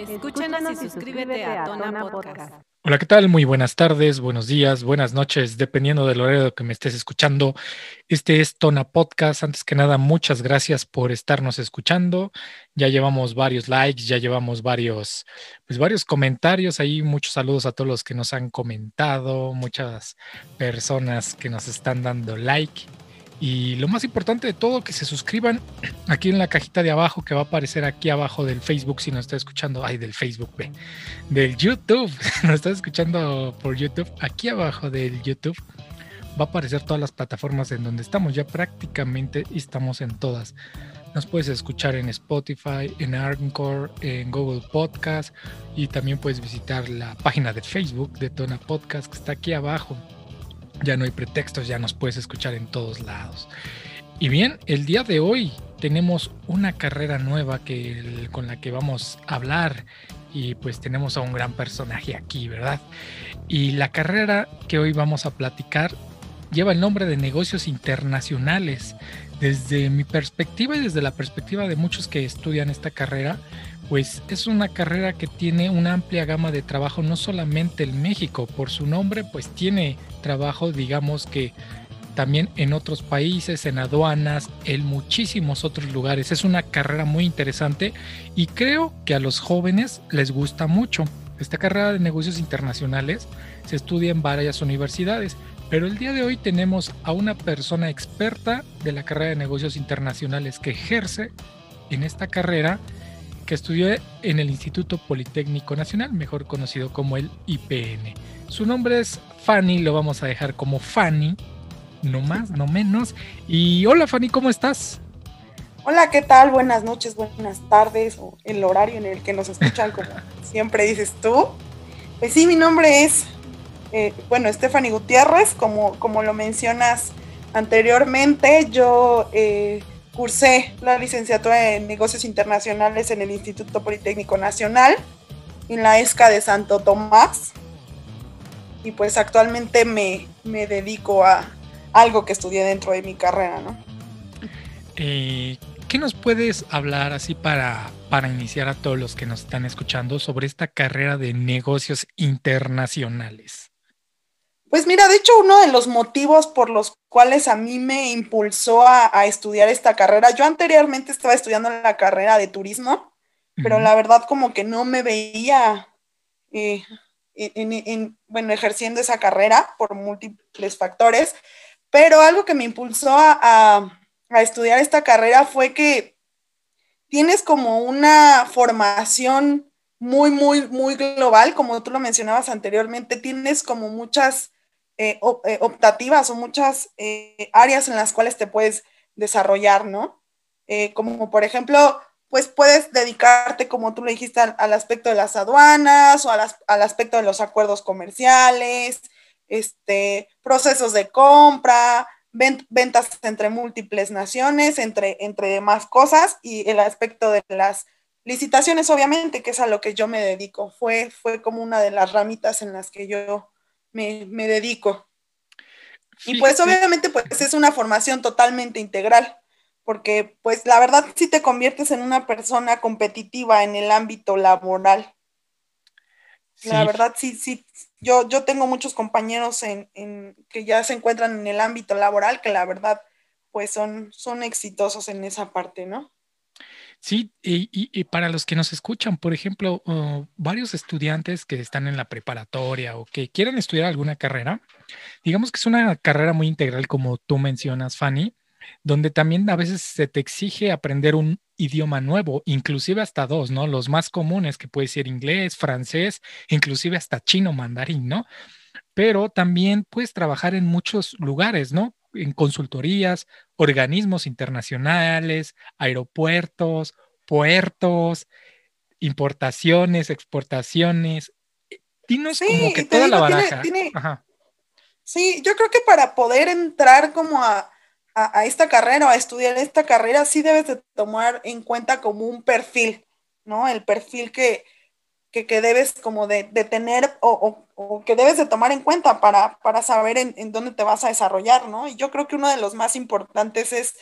Escúchanos y suscríbete a Tona Podcast. Hola, ¿qué tal? Muy buenas tardes, buenos días, buenas noches, dependiendo del horario que me estés escuchando. Este es Tona Podcast. Antes que nada, muchas gracias por estarnos escuchando. Ya llevamos varios likes, ya llevamos varios, pues varios comentarios ahí. Muchos saludos a todos los que nos han comentado, muchas personas que nos están dando like. Y lo más importante de todo, que se suscriban aquí en la cajita de abajo que va a aparecer aquí abajo del Facebook si nos está escuchando, ay, del Facebook, ve, del YouTube, nos está escuchando por YouTube, aquí abajo del YouTube va a aparecer todas las plataformas en donde estamos, ya prácticamente estamos en todas. Nos puedes escuchar en Spotify, en Anchor, en Google Podcast y también puedes visitar la página de Facebook de Tona Podcast que está aquí abajo. Ya no hay pretextos, ya nos puedes escuchar en todos lados. Y bien, el día de hoy tenemos una carrera nueva que, con la que vamos a hablar y pues tenemos a un gran personaje aquí, ¿verdad? Y la carrera que hoy vamos a platicar lleva el nombre de negocios internacionales. Desde mi perspectiva y desde la perspectiva de muchos que estudian esta carrera, pues es una carrera que tiene una amplia gama de trabajo, no solamente en México, por su nombre, pues tiene trabajo, digamos que también en otros países, en aduanas, en muchísimos otros lugares. Es una carrera muy interesante y creo que a los jóvenes les gusta mucho. Esta carrera de negocios internacionales se estudia en varias universidades, pero el día de hoy tenemos a una persona experta de la carrera de negocios internacionales que ejerce en esta carrera que estudió en el Instituto Politécnico Nacional, mejor conocido como el IPN. Su nombre es Fanny, lo vamos a dejar como Fanny, no más, no menos. Y hola Fanny, ¿cómo estás? Hola, ¿qué tal? Buenas noches, buenas tardes, o el horario en el que nos escuchan, como siempre dices tú. Pues sí, mi nombre es, eh, bueno, Stephanie Gutiérrez, como, como lo mencionas anteriormente, yo eh, Cursé la licenciatura en negocios internacionales en el Instituto Politécnico Nacional, en la ESCA de Santo Tomás. Y pues actualmente me, dedico a algo que estudié dentro de mi carrera, ¿no? Eh, ¿Qué nos puedes hablar así para, para iniciar a todos los que nos están escuchando sobre esta carrera de negocios internacionales? Pues mira, de hecho uno de los motivos por los cuales a mí me impulsó a, estudiar esta carrera, yo anteriormente estaba estudiando la carrera de turismo, pero la verdad como que no me veía, eh, en, bueno, ejerciendo esa carrera por múltiples factores, pero algo que me impulsó a, a estudiar esta carrera fue que tienes como una formación muy, muy, muy global, como tú lo mencionabas anteriormente, tienes como muchas eh, eh, optativas o muchas eh, áreas en las cuales te puedes desarrollar, ¿no? como por ejemplo, pues puedes dedicarte, como tú le dijiste, al, aspecto de las aduanas o al aspecto de los acuerdos comerciales, este, procesos de compra, ventas entre múltiples naciones, entre, entre demás cosas, y el aspecto de las licitaciones, obviamente, que es a lo que yo me dedico. Fue, fue como una de las ramitas en las que yo me, dedico. Y pues obviamente pues es una formación totalmente integral, porque pues la verdad sí te conviertes en una persona competitiva en el ámbito laboral. La verdad sí, sí, yo, yo tengo muchos compañeros en, que ya se encuentran en el ámbito laboral que la verdad pues son, son exitosos en esa parte, ¿no? Sí, y, para los que nos escuchan, por ejemplo, varios estudiantes que están en la preparatoria o que quieren estudiar alguna carrera, digamos que es una carrera muy integral, como tú mencionas, Fanny, donde también a veces se te exige aprender un idioma nuevo, inclusive hasta dos, ¿no? Los más comunes, que puede ser inglés, francés, inclusive hasta chino, mandarín, ¿no? Pero también puedes trabajar en muchos lugares, ¿no? En consultorías, organismos internacionales, aeropuertos, puertos, importaciones, exportaciones. Dinos como que toda la baraja. Sí, yo creo que para poder entrar como a, esta carrera o a estudiar esta carrera, sí debes de tomar en cuenta como un perfil, ¿no? El perfil que, que, debes como de, tener o, que debes de tomar en cuenta para, saber en, dónde te vas a desarrollar, ¿no? Y yo creo que uno de los más importantes es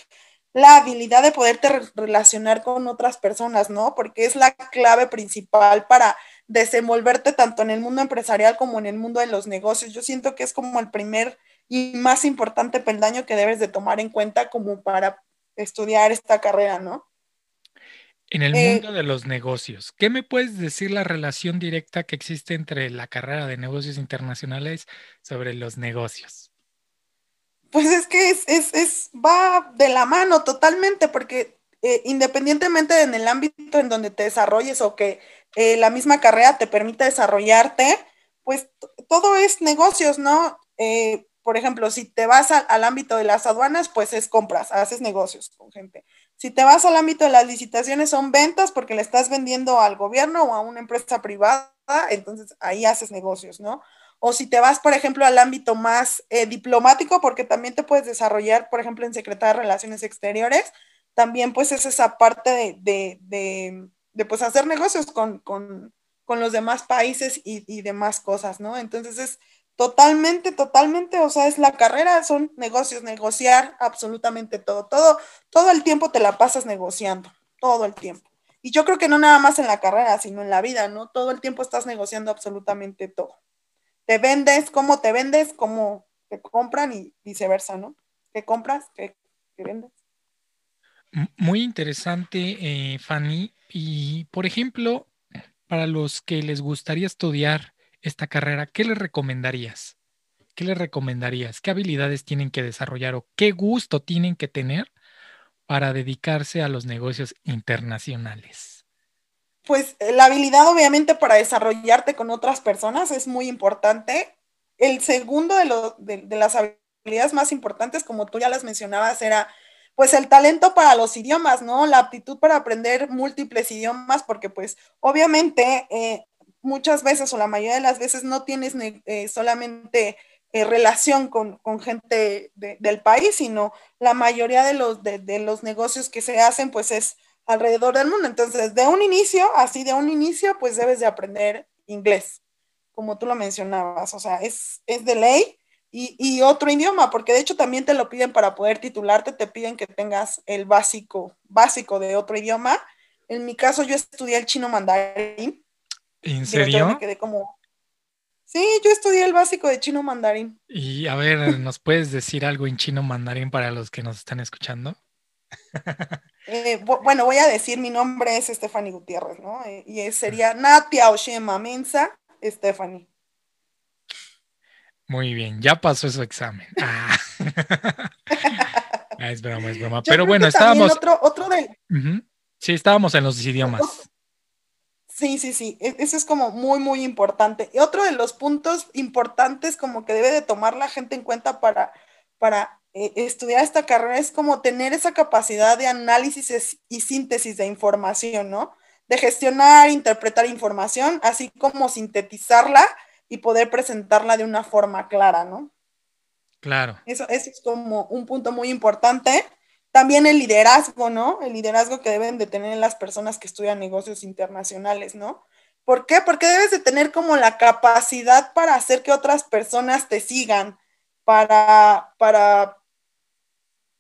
la habilidad de poderte relacionar con otras personas, ¿no? Porque es la clave principal para desenvolverte tanto en el mundo empresarial como en el mundo de los negocios. Yo siento que es como el primer y más importante peldaño que debes de tomar en cuenta como para estudiar esta carrera, ¿no? En el eh, mundo de los negocios, ¿qué me puedes decir la relación directa que existe entre la carrera de negocios internacionales sobre los negocios? Pues es que es, es, va de la mano totalmente, porque eh, independientemente en el ámbito en donde te desarrolles o que eh, la misma carrera te permita desarrollarte, pues todo es negocios, ¿no? por ejemplo, si te vas al ámbito de las aduanas, pues es compras, haces negocios con gente. Si te vas al ámbito de las licitaciones, son ventas porque le estás vendiendo al gobierno o a una empresa privada, entonces ahí haces negocios, ¿no? O si te vas, por ejemplo, al ámbito más eh, diplomático, porque también te puedes desarrollar, por ejemplo, en Secretaría de Relaciones Exteriores, también pues es esa parte de, de, pues hacer negocios con, los demás países y demás cosas, ¿no? Entonces es Totalmente, totalmente, o sea, es la carrera, son negocios, negociar absolutamente todo, todo, todo el tiempo te la pasas negociando, todo el tiempo. Y yo creo que no nada más en la carrera, sino en la vida, ¿no? Todo el tiempo estás negociando absolutamente todo. Te vendes, cómo te vendes, cómo te compran y viceversa, ¿no? ¿Qué compras? ¿Qué, vendes? Muy interesante, eh, Fanny. Y, por ejemplo, para los que les gustaría estudiar esta carrera, ¿qué les recomendarías? ¿Qué les recomendarías? ¿Qué habilidades tienen que desarrollar o qué gusto tienen que tener para dedicarse a los negocios internacionales? Pues eh, la habilidad obviamente para desarrollarte con otras personas es muy importante. El segundo de, de las habilidades más importantes, como tú ya las mencionabas, era pues el talento para los idiomas, ¿no? La aptitud para aprender múltiples idiomas, porque pues obviamente eh, muchas veces o la mayoría de las veces no tienes eh, solamente eh, relación con, gente del país, sino la mayoría de los, de, los negocios que se hacen pues es alrededor del mundo. Entonces, de un inicio, así de un inicio, pues debes de aprender inglés, como tú lo mencionabas, o sea, es, es de ley. Y, y, otro idioma, porque de hecho también te lo piden para poder titularte, te piden que tengas el básico, básico de otro idioma. En mi caso, yo estudié el chino mandarín, ¿En serio? quedé como... Sí, yo estudié el básico de chino mandarín. Y a ver, ¿nos puedes decir algo en chino mandarín para los que nos están escuchando? Eh, bueno, voy a decir, mi nombre es Stephanie Gutiérrez, ¿no? Eh, y sería Natia Oshema Mensa Stephanie. Muy bien, ya pasó su examen. Ah. ah es broma, es broma. Pero bueno, estábamos. Otro, otro del... Sí, estábamos en los idiomas. Sí, sí, sí, e-, eso es como muy, muy importante. Y otro de los puntos importantes como que debe de tomar la gente en cuenta para, para eh, estudiar esta carrera es como tener esa capacidad de análisis y síntesis de información, ¿no? De gestionar, interpretar información, así como sintetizarla y poder presentarla de una forma clara, ¿no? Claro. Eso, eso es como un punto muy importante. También el liderazgo, ¿no? El liderazgo que deben de tener las personas que estudian negocios internacionales, ¿no? ¿Por qué? Porque debes de tener como la capacidad para hacer que otras personas te sigan, para, para,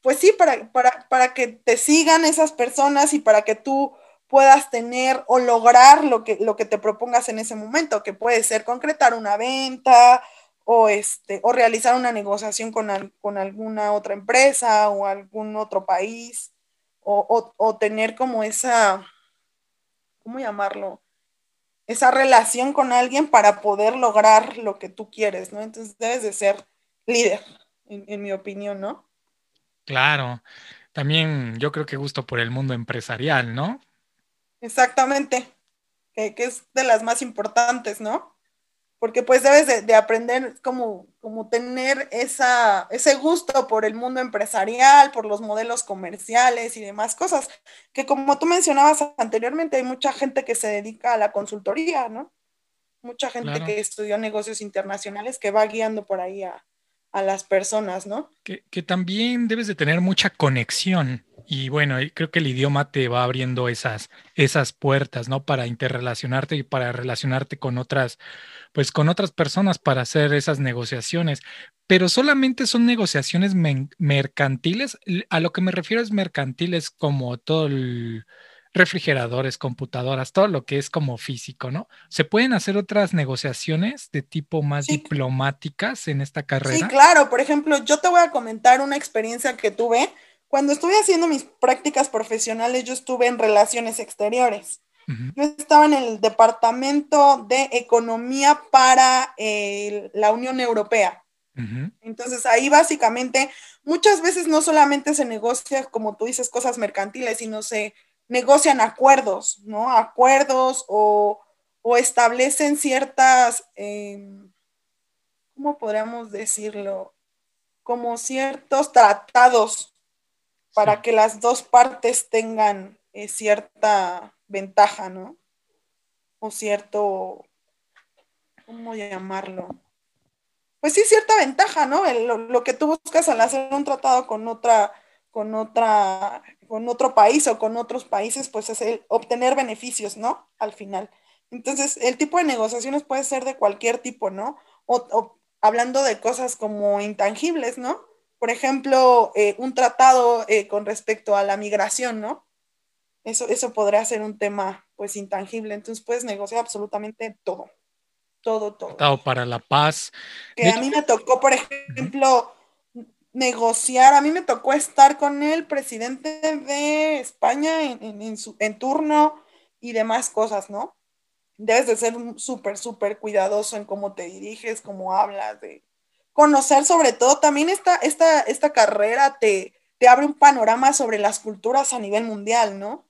pues sí, para, para, para que te sigan esas personas y para que tú puedas tener o lograr lo que, lo que te propongas en ese momento, que puede ser concretar una venta, o, este, o realizar una negociación con, con alguna otra empresa o algún otro país, o, o, tener como esa, ¿cómo llamarlo? Esa relación con alguien para poder lograr lo que tú quieres, ¿no? Entonces debes de ser líder, en, en mi opinión, ¿no? Claro. También yo creo que gusto por el mundo empresarial, ¿no? Exactamente, que, que, es de las más importantes, ¿no? Porque pues debes de, aprender como, como tener esa, ese gusto por el mundo empresarial, por los modelos comerciales y demás cosas, que como tú mencionabas anteriormente, hay mucha gente que se dedica a la consultoría, ¿no? Mucha gente que estudió negocios internacionales que va guiando por ahí a, las personas, ¿no? Que, también debes de tener mucha conexión Y bueno, creo que el idioma te va abriendo esas, esas puertas, ¿no? Para interrelacionarte y para relacionarte con otras, pues con otras personas para hacer esas negociaciones. Pero solamente son negociaciones mercantiles. A lo que me refiero es mercantiles como todo el refrigeradores, computadoras, todo lo que es como físico, ¿no? ¿Se pueden hacer otras negociaciones de tipo más diplomáticas en esta carrera? Sí, claro. Por ejemplo, yo te voy a comentar una experiencia que tuve cuando estuve haciendo mis prácticas profesionales, yo estuve en relaciones exteriores. Yo estaba en el Departamento de Economía para eh, la Unión Europea. Entonces ahí básicamente muchas veces no solamente se negocia, como tú dices, cosas mercantiles, sino se negocian acuerdos, ¿no? Acuerdos o, establecen ciertas, em, ¿cómo podríamos decirlo? Como ciertos tratados para que las dos partes tengan eh, cierta ventaja, ¿no? O cierto, ¿cómo llamarlo? Pues sí, cierta ventaja, ¿no? lo, que tú buscas al hacer un tratado con otra, con otra, con otro país o con otros países, pues es el obtener beneficios, ¿no? Al final. Entonces, el tipo de negociaciones puede ser de cualquier tipo, ¿no? o hablando de cosas como intangibles, ¿no? por ejemplo, eh, un tratado eh, con respecto a la migración, ¿no? Eso, eso podría ser un tema, pues, intangible. Entonces, puedes negociar absolutamente todo. Todo, todo. Tratado para la paz. Que a mí me tocó, por ejemplo, negociar, a mí me tocó estar con el presidente de España en, su, en turno y demás cosas, ¿no? Debes de ser súper, súper cuidadoso en cómo te diriges, cómo hablas, de conocer sobre todo, también esta, esta, esta carrera te, te abre un panorama sobre las culturas a nivel mundial, ¿no?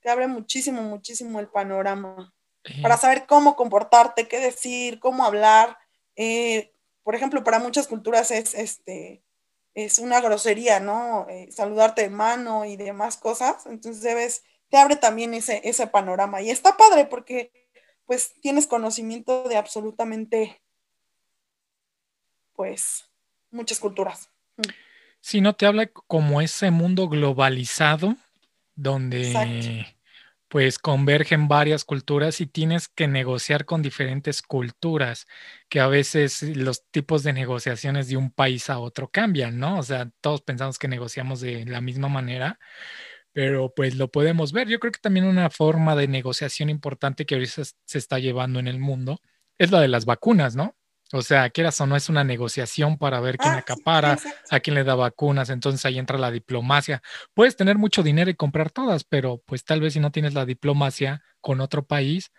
Te abre muchísimo, muchísimo el panorama para saber cómo comportarte, qué decir, cómo hablar. Eh, por ejemplo, para muchas culturas es, este, es una grosería, ¿no? Eh, saludarte de mano y demás cosas. Entonces debes, te abre también ese, ese panorama. Y está padre porque pues tienes conocimiento de absolutamente pues muchas culturas. Si no te habla como ese mundo globalizado donde pues convergen varias culturas y tienes que negociar con diferentes culturas, que a veces los tipos de negociaciones de un país a otro cambian, ¿no? O sea, todos pensamos que negociamos de la misma manera, pero pues lo podemos ver. Yo creo que también una forma de negociación importante que ahorita se está llevando en el mundo es la de las vacunas, ¿no? O sea, quieras o no, es una negociación para ver quién ah, acapara, a quién le da vacunas, entonces ahí entra la diplomacia. Puedes tener mucho dinero y comprar todas, pero pues tal vez si no tienes la diplomacia con otro país,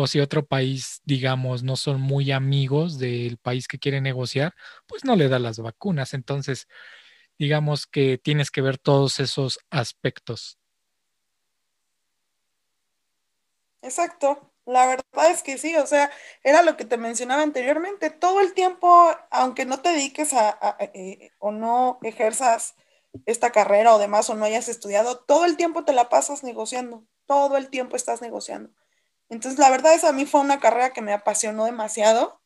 o si otro país, digamos, no son muy amigos del país que quiere negociar, pues no le da las vacunas. Entonces, digamos que tienes que ver todos esos aspectos. Exacto. La verdad es que sí, o sea, era lo que te mencionaba anteriormente, todo el tiempo, aunque no te dediques a, eh, o no ejerzas esta carrera o demás o no hayas estudiado, todo el tiempo te la pasas negociando, todo el tiempo estás negociando. Entonces, la verdad es a mí fue una carrera que me apasionó demasiado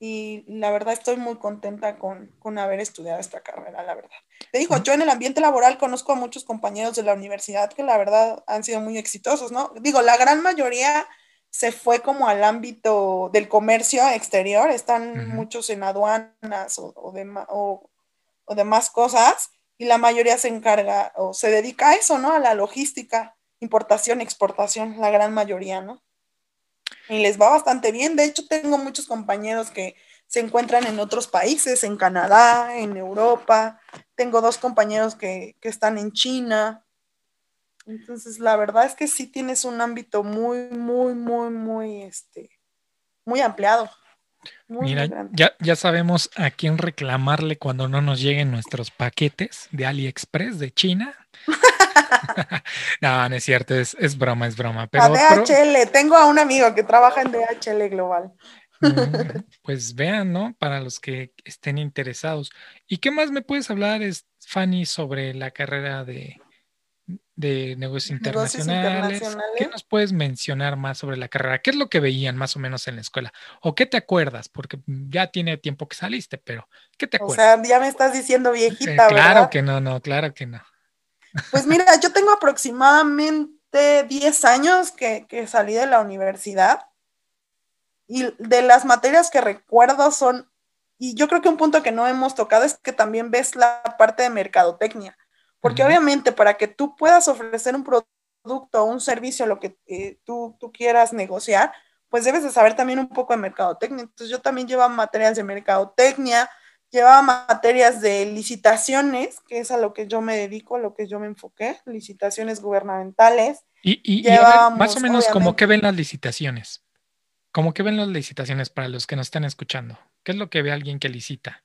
y la verdad estoy muy contenta con, con haber estudiado esta carrera, la verdad. Te digo, yo en el ambiente laboral conozco a muchos compañeros de la universidad que la verdad han sido muy exitosos, ¿no? Digo, la gran mayoría se fue como al ámbito del comercio exterior, están muchos en aduanas o, o, demás cosas, y la mayoría se encarga o se dedica a eso, ¿no? A la logística, importación, exportación, la gran mayoría, ¿no? Y les va bastante bien. De hecho, tengo muchos compañeros que se encuentran en otros países, en Canadá, en Europa. Tengo dos compañeros que, que están en China. Entonces, la verdad es que sí tienes un ámbito muy, muy, muy, muy, este, muy ampliado. Mira, ya, ya sabemos a quién reclamarle cuando no nos lleguen nuestros paquetes de AliExpress de China. no, no es cierto, es, broma, es broma. Pero, a DHL, tengo a un amigo que trabaja en DHL Global. Mm, pues vean, ¿no? Para los que estén interesados. ¿Y qué más me puedes hablar, Fanny, sobre la carrera de, de negocios internacionales. ¿Qué nos puedes mencionar más sobre la carrera? ¿Qué es lo que veían más o menos en la escuela? ¿O qué te acuerdas? Porque ya tiene tiempo que saliste, pero ¿qué te acuerdas? O sea, ya me estás diciendo viejita, Claro que no, no, claro que no. Pues mira, yo tengo aproximadamente 10 años que, que salí de la universidad y de las materias que recuerdo son, y yo creo que un punto que no hemos tocado es que también ves la parte de mercadotecnia, porque obviamente para que tú puedas ofrecer un producto o un servicio, lo que eh, tú, tú quieras negociar, pues debes de saber también un poco de mercadotecnia. Entonces yo también llevaba materias de mercadotecnia, llevaba materias de licitaciones, que es a lo que yo me dedico, a lo que yo me enfoqué, licitaciones gubernamentales. Y, y, más o menos como que ven las licitaciones. ¿Cómo que ven las licitaciones para los que nos están escuchando? ¿Qué es lo que ve alguien que licita?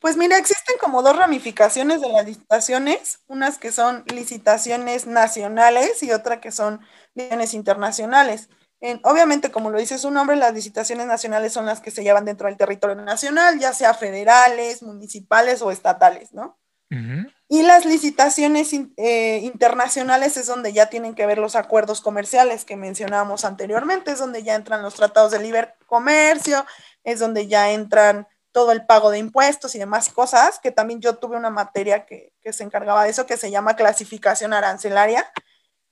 Pues mira, existen como dos ramificaciones de las licitaciones, unas que son licitaciones nacionales y otra que son licitaciones internacionales obviamente, como lo dice su nombre, las licitaciones nacionales son las que se llevan dentro del territorio nacional, ya sea federales, municipales o estatales, ¿no? Y las licitaciones eh, internacionales es donde ya tienen que ver los acuerdos comerciales que mencionábamos anteriormente, es donde ya entran los tratados de libre comercio, es donde ya entran todo el pago de impuestos y demás cosas, que también yo tuve una materia que, se encargaba de eso, que se llama clasificación arancelaria,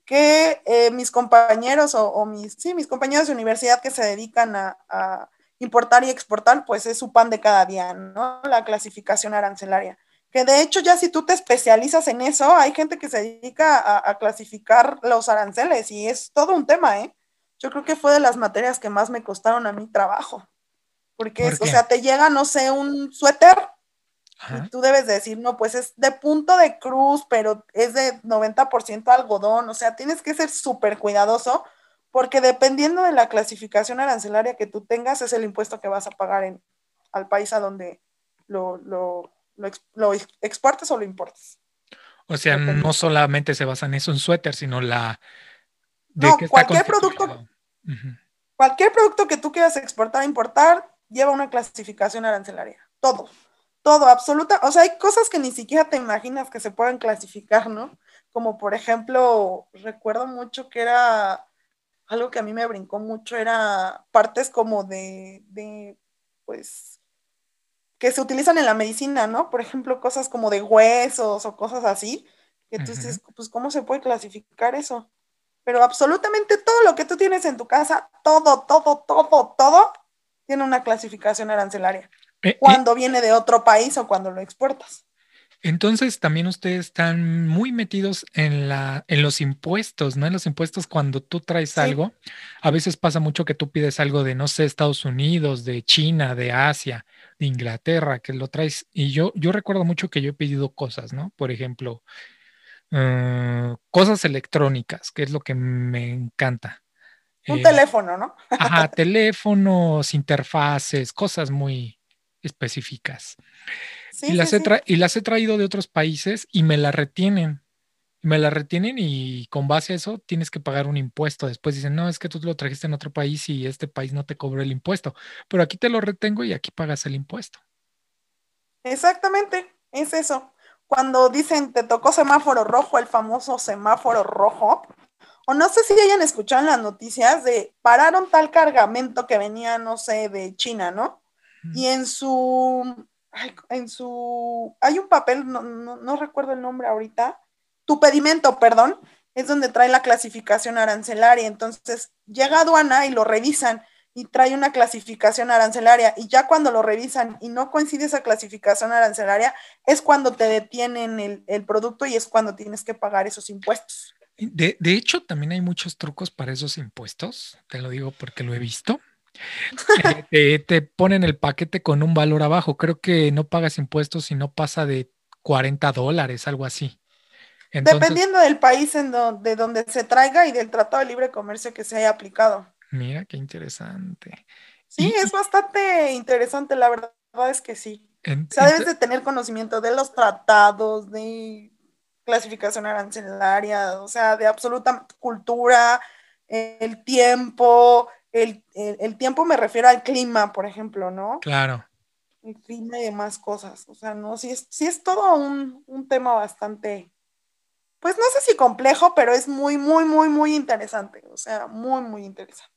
que eh, mis compañeros o, mis, sí, mis compañeros de universidad que se dedican a, importar y exportar, pues es su pan de cada día, ¿no? La clasificación arancelaria. Que de hecho ya si tú te especializas en eso, hay gente que se dedica a, clasificar los aranceles y es todo un tema, ¿eh? Yo creo que fue de las materias que más me costaron a mi trabajo. Porque, o sea, te llega, no sé, un suéter y tú debes decir, no, pues es de punto de cruz, pero es de 90% algodón, o sea, tienes que ser súper cuidadoso porque dependiendo de la clasificación arancelaria que tú tengas, es el impuesto que vas a pagar en, al país a donde lo, lo, lo, exportes o lo importes. O sea, no solamente se basa en eso, un suéter, sino la... no, cualquier producto, cualquier producto que tú quieras exportar importar, lleva una clasificación arancelaria, todo todo, absoluta, o sea, hay cosas que ni siquiera te imaginas que se puedan clasificar, ¿no? Como por ejemplo, recuerdo mucho que era algo que a mí me brincó mucho, era partes como de, de pues, que se utilizan en la medicina, ¿no? Por ejemplo, cosas como de huesos o cosas así, dices, pues, ¿cómo se puede clasificar eso? Pero absolutamente todo lo que tú tienes en tu casa, todo, todo, todo, todo, tiene una clasificación arancelaria. Eh, eh, cuando viene de otro país o cuando lo exportas. Entonces también ustedes están muy metidos en, la, en los impuestos, ¿no? En los impuestos cuando tú traes algo. A veces pasa mucho que tú pides algo de, no sé, Estados Unidos, de China, de Asia, de Inglaterra, que lo traes. Y yo, yo recuerdo mucho que yo he pedido cosas, ¿no? Por ejemplo, eh, cosas electrónicas, que es lo que me encanta. Un teléfono, ¿no? ajá, teléfonos, interfaces, cosas muy, específicas. y, las he y las he traído de otros países y me las retienen. Me las retienen y con base a eso tienes que pagar un impuesto. Después dicen, no, es que tú lo trajiste en otro país y este país no te cobró el impuesto. Pero aquí te lo retengo y aquí pagas el impuesto. Exactamente, es eso. Cuando dicen te tocó semáforo rojo, el famoso semáforo rojo, o no sé si hayan escuchado en las noticias de pararon tal cargamento que venía, no sé, de China, ¿no? Y en su, en su, hay un papel, no, recuerdo el nombre ahorita, tu pedimento, perdón, es donde trae la clasificación arancelaria. Entonces llega a aduana y lo revisan y trae una clasificación arancelaria. Y ya cuando lo revisan y no coincide esa clasificación arancelaria, es cuando te detienen el, el producto y es cuando tienes que pagar esos impuestos. De, de, hecho, también hay muchos trucos para esos impuestos. Te lo digo porque lo he visto. te, ponen el paquete con un valor abajo. Creo que no pagas impuestos si no pasa de 40 dólares, algo así. Dependiendo del país en de donde se traiga y del Tratado de Libre Comercio que se haya aplicado. Mira, qué interesante. Sí, es bastante interesante, la verdad es que sí. o sea, debes de tener conocimiento de los tratados, de clasificación arancelaria, o sea, de absoluta cultura, el tiempo, el, tiempo me refiero al clima, por ejemplo, ¿no? Claro. El clima y demás cosas. O sea, no, sí es, es todo un, tema bastante, pues no sé si complejo, pero es muy, muy, muy, muy interesante. O sea, muy, muy interesante.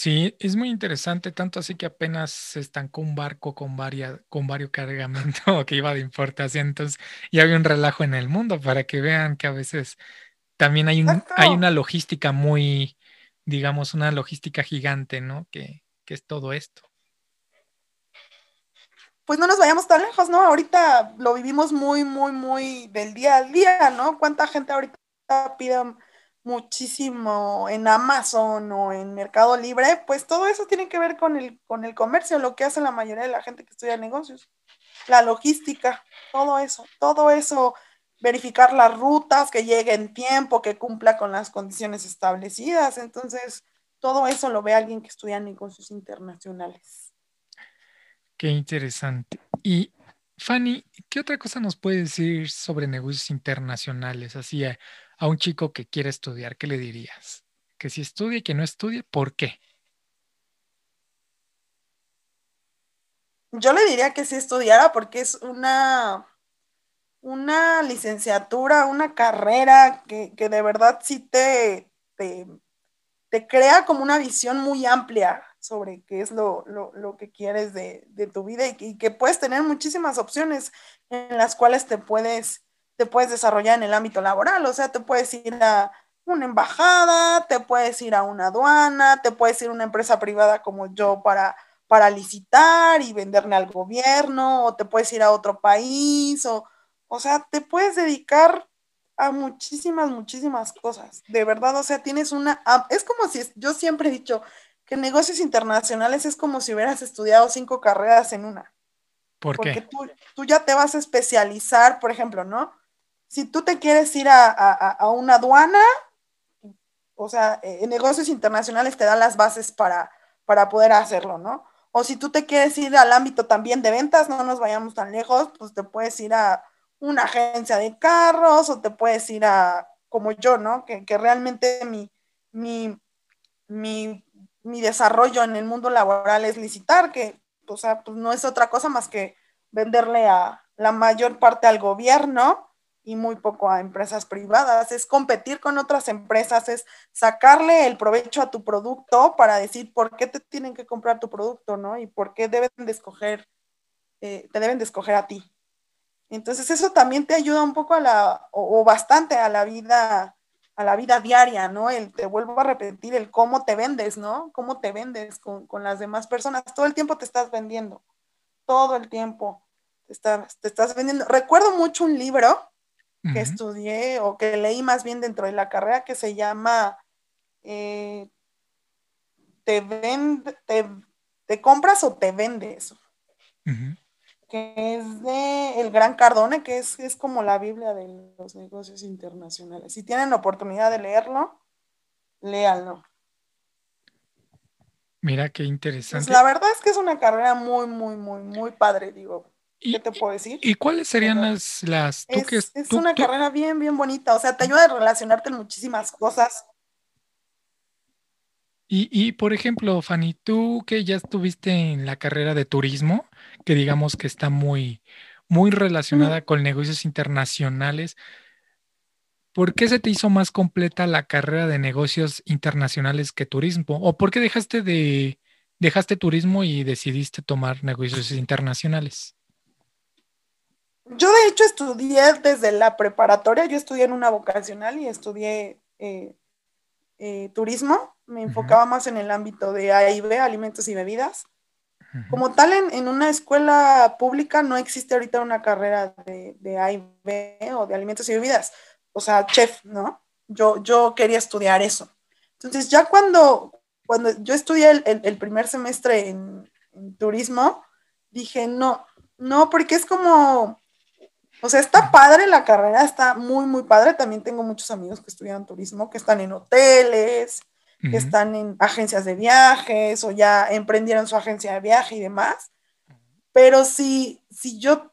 Sí, es muy interesante, tanto así que apenas se estancó un barco con, varia, con varios cargamentos que iba de importación, entonces ya había un relajo en el mundo para que vean que a veces también hay, un, hay una logística muy, digamos, una logística gigante, ¿no? Que, que es todo esto. Pues no nos vayamos tan lejos, ¿no? Ahorita lo vivimos muy, muy, muy del día al día, ¿no? ¿Cuánta gente ahorita pide muchísimo en Amazon o en Mercado Libre, pues todo eso tiene que ver con el, con el comercio, lo que hace la mayoría de la gente que estudia negocios, la logística, todo eso, todo eso, verificar las rutas, que llegue en tiempo, que cumpla con las condiciones establecidas. Entonces, todo eso lo ve alguien que estudia negocios internacionales. Qué interesante. Y Fanny, ¿qué otra cosa nos puede decir sobre negocios internacionales? Así, a un chico que quiere estudiar, ¿qué le dirías? Que si estudie y que no estudie, ¿por qué? Yo le diría que si estudiara porque es una, una licenciatura, una carrera que, de verdad sí te, te, crea como una visión muy amplia sobre qué es lo, que quieres de, tu vida y, que puedes tener muchísimas opciones en las cuales te puedes te puedes desarrollar en el ámbito laboral, o sea, te puedes ir a una embajada, te puedes ir a una aduana, te puedes ir a una empresa privada como yo para, para licitar y venderle al gobierno, o te puedes ir a otro país, o, o sea, te puedes dedicar a muchísimas, muchísimas cosas. De verdad, o sea, tienes una... Es como si, yo siempre he dicho que negocios internacionales es como si hubieras estudiado cinco carreras en una. ¿Por Porque Tú, tú ya te vas a especializar, por ejemplo, ¿no? Si tú te quieres ir a, una aduana, o sea, en negocios internacionales te dan las bases para, para poder hacerlo, ¿no? O si tú te quieres ir al ámbito también de ventas, no nos vayamos tan lejos, pues te puedes ir a una agencia de carros o te puedes ir a, como yo, ¿no? Que, realmente mi, mi, mi, mi, desarrollo en el mundo laboral es licitar, que, o sea, pues no es otra cosa más que venderle a la mayor parte al gobierno y muy poco a empresas privadas, es competir con otras empresas, es sacarle el provecho a tu producto para decir por qué te tienen que comprar tu producto, ¿no? Y por qué deben de escoger, eh, te deben de escoger a ti. Entonces eso también te ayuda un poco a la, o, bastante a la vida, a la vida diaria, ¿no? El, te vuelvo a repetir, el cómo te vendes, ¿no? Cómo te vendes con, con las demás personas. Todo el tiempo te estás vendiendo, todo el tiempo te estás, te estás vendiendo. Recuerdo mucho un libro que estudié o que leí más bien dentro de la carrera que se llama eh, te, te, compras o te vendes, que es de El Gran Cardone, que es, es como la Biblia de los negocios internacionales. Si tienen oportunidad de leerlo, léanlo. Mira qué interesante. Pues la verdad es que es una carrera muy, muy, muy, muy padre, digo. ¿Qué te puedo decir? ¿Y cuáles serían las, las es, es una carrera bien, bien bonita. O sea, te ayuda a relacionarte en muchísimas cosas. Y, y, por ejemplo, Fanny, tú que ya estuviste en la carrera de turismo, que digamos que está muy, muy relacionada con negocios internacionales, ¿por qué se te hizo más completa la carrera de negocios internacionales que turismo? ¿O por qué dejaste de dejaste turismo y decidiste tomar negocios internacionales? Yo de hecho estudié desde la preparatoria, yo estudié en una vocacional y estudié eh, eh, turismo, me enfocaba más en el ámbito de A y B, alimentos y bebidas. Como tal, en, una escuela pública no existe ahorita una carrera de, de A y B o de alimentos y bebidas, o sea, chef, ¿no? Yo, yo quería estudiar eso. Entonces, ya cuando, cuando yo estudié el, primer semestre en, en turismo, dije, no, no, porque es como, o sea, está padre la carrera, está muy, muy padre. También tengo muchos amigos que estudian turismo, que están en hoteles, que están en agencias de viajes o ya emprendieron su agencia de viaje y demás. Pero si, si yo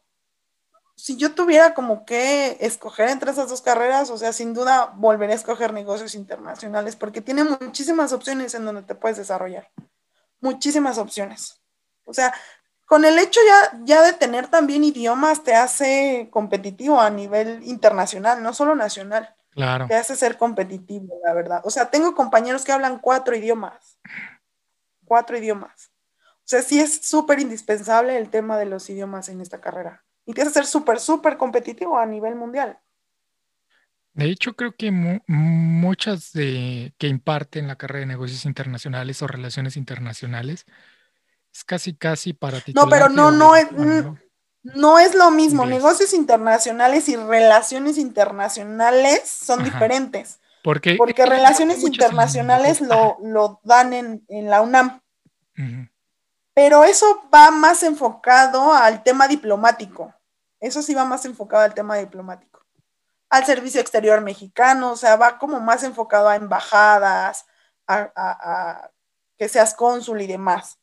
si yo tuviera como que escoger entre esas dos carreras, o sea, sin duda volveré a escoger negocios internacionales porque tiene muchísimas opciones en donde te puedes desarrollar. Muchísimas opciones. O sea, con el hecho ya, ya de tener también idiomas te hace competitivo a nivel internacional, no solo nacional. Claro. Te hace ser competitivo, la verdad. O sea, tengo compañeros que hablan cuatro idiomas. cuatro idiomas. O sea, sí es súper indispensable el tema de los idiomas en esta carrera. Y tienes que ser súper, súper competitivo a nivel mundial. De hecho, creo que muchas de que imparten la carrera de negocios internacionales o relaciones internacionales es casi, casi para No, pero no, no es, no es lo mismo. Negocios internacionales y relaciones internacionales son diferentes. Porque, Porque relaciones internacionales lo, lo, dan en, en la UNAM. Pero eso va más enfocado al tema diplomático. Eso sí va más enfocado al tema diplomático. Al servicio exterior mexicano, o sea, va como más enfocado a embajadas, a, que seas cónsul y demás.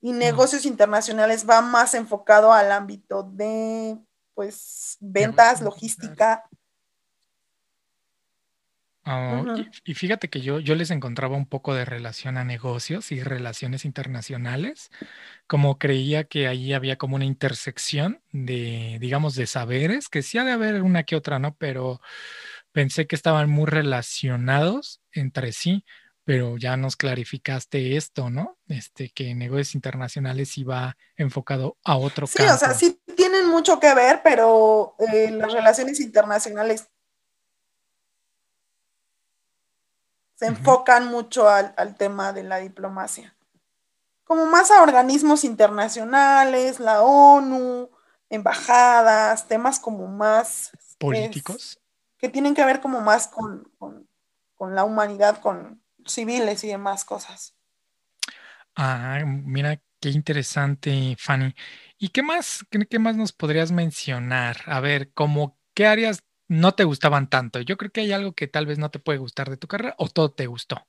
Y negocios internacionales va más enfocado al ámbito de, pues, ventas, logística. Ah, y, fíjate que yo, yo les encontraba un poco de relación a negocios y relaciones internacionales, como creía que ahí había como una intersección de, digamos, de saberes, que sí ha de haber una que otra, ¿no? Pero pensé que estaban muy relacionados entre sí, pero ya nos clarificaste esto, ¿no? Este, que negocios internacionales iba enfocado a otro sí, o sea, sí tienen mucho que ver, pero eh, las relaciones internacionales se enfocan mucho al, tema de la diplomacia. Como más a organismos internacionales, la ONU, embajadas, temas como más... Políticos. que tienen que ver como más con, la humanidad, con civiles y demás cosas. Ah, mira qué interesante, Fanny. ¿Y qué más, qué, qué más nos podrías mencionar? A ver, como qué áreas no te gustaban tanto. Yo creo que hay algo que tal vez no te puede gustar de tu carrera o todo te gustó.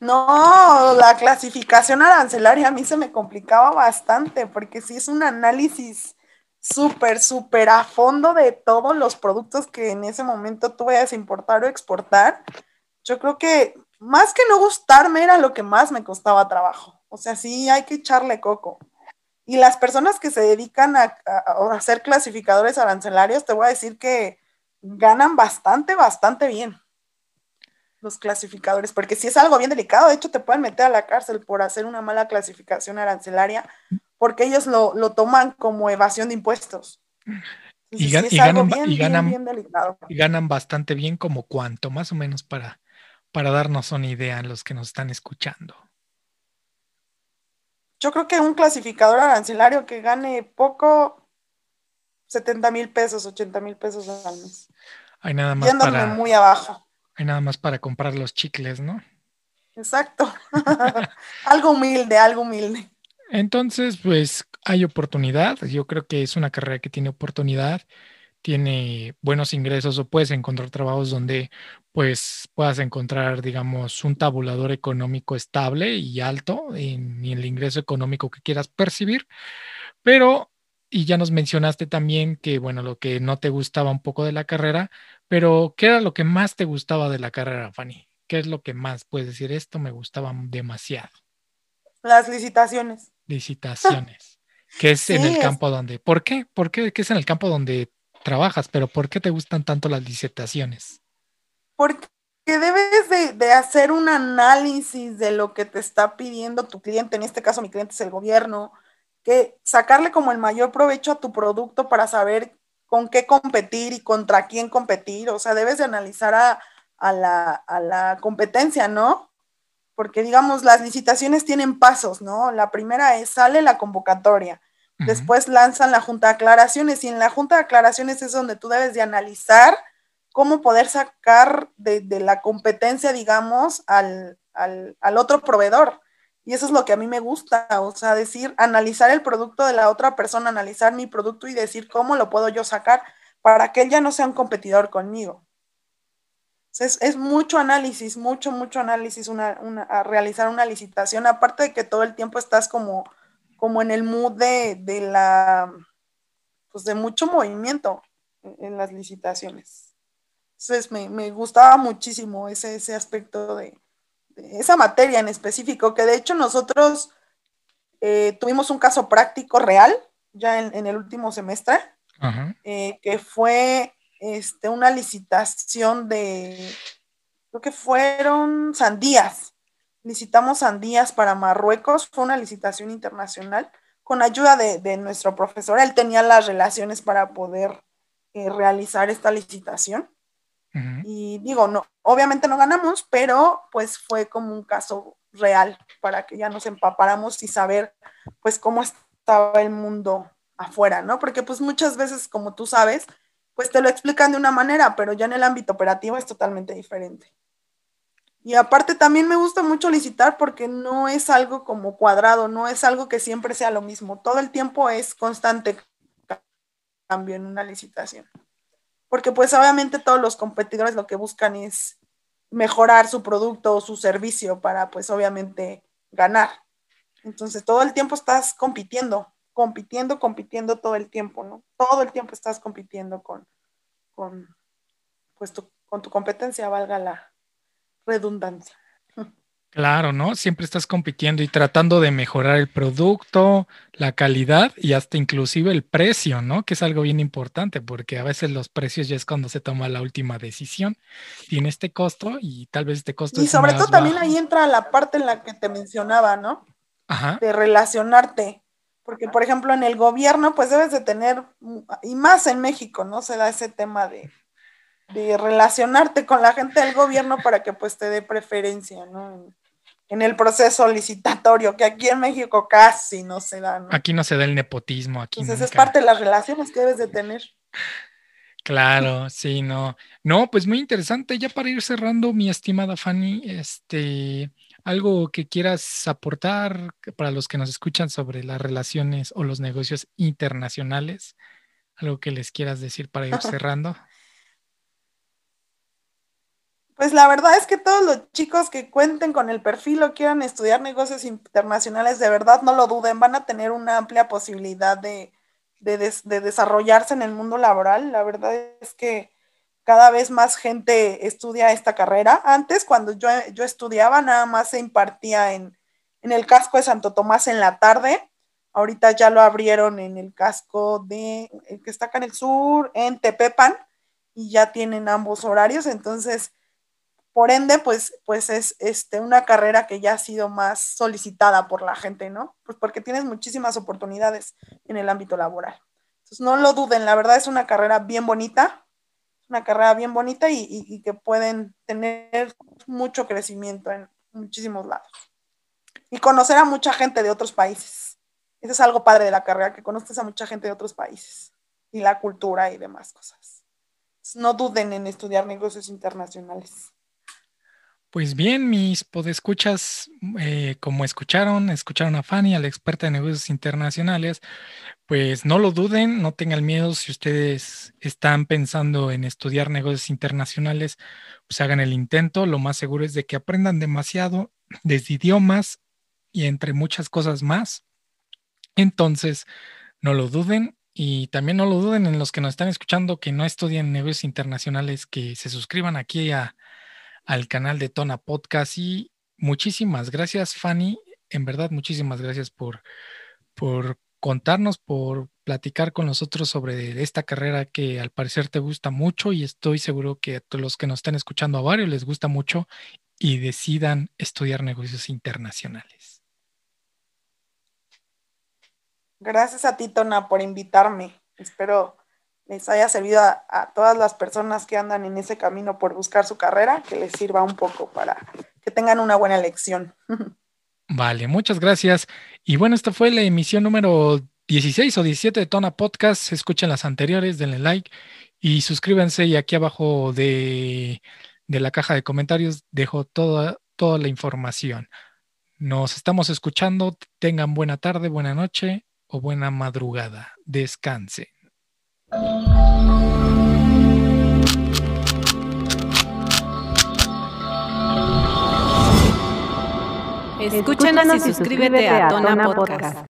No, la clasificación arancelaria a mí se me complicaba bastante porque si es un análisis súper, súper a fondo de todos los productos que en ese momento tú vayas a importar o exportar. Yo creo que más que no gustarme era lo que más me costaba trabajo. O sea, sí hay que echarle coco. Y las personas que se dedican a, a, ser clasificadores arancelarios, te voy a decir que ganan bastante, bastante bien los clasificadores, porque si es algo bien delicado, de hecho te pueden meter a la cárcel por hacer una mala clasificación arancelaria, porque ellos lo, toman como evasión de impuestos. y, ganan, y ganan bastante bien como cuánto, más o menos para, para darnos una idea a los que nos están escuchando. Yo creo que un clasificador arancelario que gane poco, 70 mil pesos, 80 mil pesos al mes. Hay nada más para, muy abajo. Hay nada más para comprar los chicles, ¿no? Exacto. algo humilde, algo humilde. Entonces, pues hay oportunidad. Yo creo que es una carrera que tiene oportunidad, tiene buenos ingresos o puedes encontrar trabajos donde pues puedas encontrar, digamos, un tabulador económico estable y alto en, el ingreso económico que quieras percibir. Pero, y ya nos mencionaste también que, bueno, lo que no te gustaba un poco de la carrera, pero ¿qué era lo que más te gustaba de la carrera, Fanny? ¿Qué es lo que más puedes decir? Esto me gustaba demasiado. Las licitaciones. Licitaciones. que es en el campo donde. ¿Por qué? ¿Por qué? ¿Qué es en el campo donde trabajas? Pero ¿por qué te gustan tanto las licitaciones? porque debes de, hacer un análisis de lo que te está pidiendo tu cliente, en este caso mi cliente es el gobierno, que sacarle como el mayor provecho a tu producto para saber con qué competir y contra quién competir, o sea, debes de analizar a, la, competencia, ¿no? Porque digamos, las licitaciones tienen pasos, ¿no? La primera es, sale la convocatoria, después lanzan la junta de aclaraciones y en la junta de aclaraciones es donde tú debes de analizar cómo poder sacar de, la competencia, digamos, al, otro proveedor. Y eso es lo que a mí me gusta, o sea, decir, analizar el producto de la otra persona, analizar mi producto y decir cómo lo puedo yo sacar para que él ya no sea un competidor conmigo. Es, mucho análisis, mucho, mucho análisis una, a realizar una licitación, aparte de que todo el tiempo estás como, como en el mood de, de la, pues de mucho movimiento en las licitaciones. Entonces me, gustaba muchísimo ese, ese aspecto de, esa materia en específico, que de hecho nosotros eh, tuvimos un caso práctico real ya en, el último semestre, eh, que fue este, una licitación de, creo que fueron sandías. Licitamos sandías para Marruecos, fue una licitación internacional con ayuda de, nuestro profesor. Él tenía las relaciones para poder eh, realizar esta licitación. Y digo, no, obviamente no ganamos, pero pues fue como un caso real para que ya nos empapáramos y saber pues cómo estaba el mundo afuera, ¿no? Porque pues muchas veces, como tú sabes, pues te lo explican de una manera, pero ya en el ámbito operativo es totalmente diferente. Y aparte también me gusta mucho licitar porque no es algo como cuadrado, no es algo que siempre sea lo mismo. Todo el tiempo es constante cambio en una licitación. Porque pues obviamente todos los competidores lo que buscan es mejorar su producto o su servicio para pues obviamente ganar. Entonces todo el tiempo estás compitiendo, compitiendo, compitiendo todo el tiempo, ¿no? Todo el tiempo estás compitiendo con, con, pues, con tu competencia, valga la redundancia. Claro, ¿no? Siempre estás compitiendo y tratando de mejorar el producto, la calidad y hasta inclusive el precio, ¿no? Que es algo bien importante porque a veces los precios ya es cuando se toma la última decisión. Tiene este costo y tal vez este costo. Y sobre todo también ahí entra la parte en la que te mencionaba, ¿no? Ajá. De relacionarte. Porque, por ejemplo, en el gobierno, pues debes de tener, y más en México, ¿no? Se da ese tema de, de relacionarte con la gente del gobierno para que pues te dé preferencia, ¿no? en el proceso licitatorio, que aquí en México casi no se da. ¿no? Aquí no se da el nepotismo. Aquí Entonces es parte de las relaciones que debes de tener. Claro, sí, no. No, pues muy interesante. Ya para ir cerrando, mi estimada Fanny, este, algo que quieras aportar para los que nos escuchan sobre las relaciones o los negocios internacionales, algo que les quieras decir para ir cerrando. Pues la verdad es que todos los chicos que cuenten con el perfil o quieran estudiar negocios internacionales, de verdad no lo duden, van a tener una amplia posibilidad de, desarrollarse en el mundo laboral. La verdad es que cada vez más gente estudia esta carrera. Antes, cuando yo, yo estudiaba, nada más se impartía en, en el casco de Santo Tomás en la tarde. Ahorita ya lo abrieron en el casco de, el que está acá en el sur, en Tepepan, y ya tienen ambos horarios. Entonces, por ende, pues, pues es este, una carrera que ya ha sido más solicitada por la gente, ¿no? Pues porque tienes muchísimas oportunidades en el ámbito laboral. Entonces, no lo duden, la verdad es una carrera bien bonita, una carrera bien bonita y, que pueden tener mucho crecimiento en muchísimos lados. Y conocer a mucha gente de otros países. Eso es algo padre de la carrera, que conoces a mucha gente de otros países y la cultura y demás cosas. no duden en estudiar negocios internacionales. Pues bien, mis podescuchas, eh, como escucharon, escucharon a Fanny, a la experta de negocios internacionales, pues no lo duden, no tengan miedo si ustedes están pensando en estudiar negocios internacionales, pues hagan el intento, lo más seguro es de que aprendan demasiado desde idiomas y entre muchas cosas más. Entonces, no lo duden y también no lo duden en los que nos están escuchando que no estudien negocios internacionales, que se suscriban aquí a al canal de Tona Podcast y muchísimas gracias, Fanny. En verdad, muchísimas gracias por, por contarnos, por platicar con nosotros sobre esta carrera que al parecer te gusta mucho y estoy seguro que a los que nos están escuchando a varios les gusta mucho y decidan estudiar negocios internacionales. Gracias a ti, Tona, por invitarme. Espero les haya servido a, todas las personas que andan en ese camino por buscar su carrera, que les sirva un poco para que tengan una buena elección. Vale, muchas gracias. Y bueno, esta fue la emisión número 16 o 17 de Tona Podcast. Escuchen las anteriores, denle like y suscríbanse. Y aquí abajo de, de la caja de comentarios dejo toda, toda la información. Nos estamos escuchando. Tengan buena tarde, buena noche o buena madrugada. Descansen. Escúchanos y suscríbete a Tona Podcast.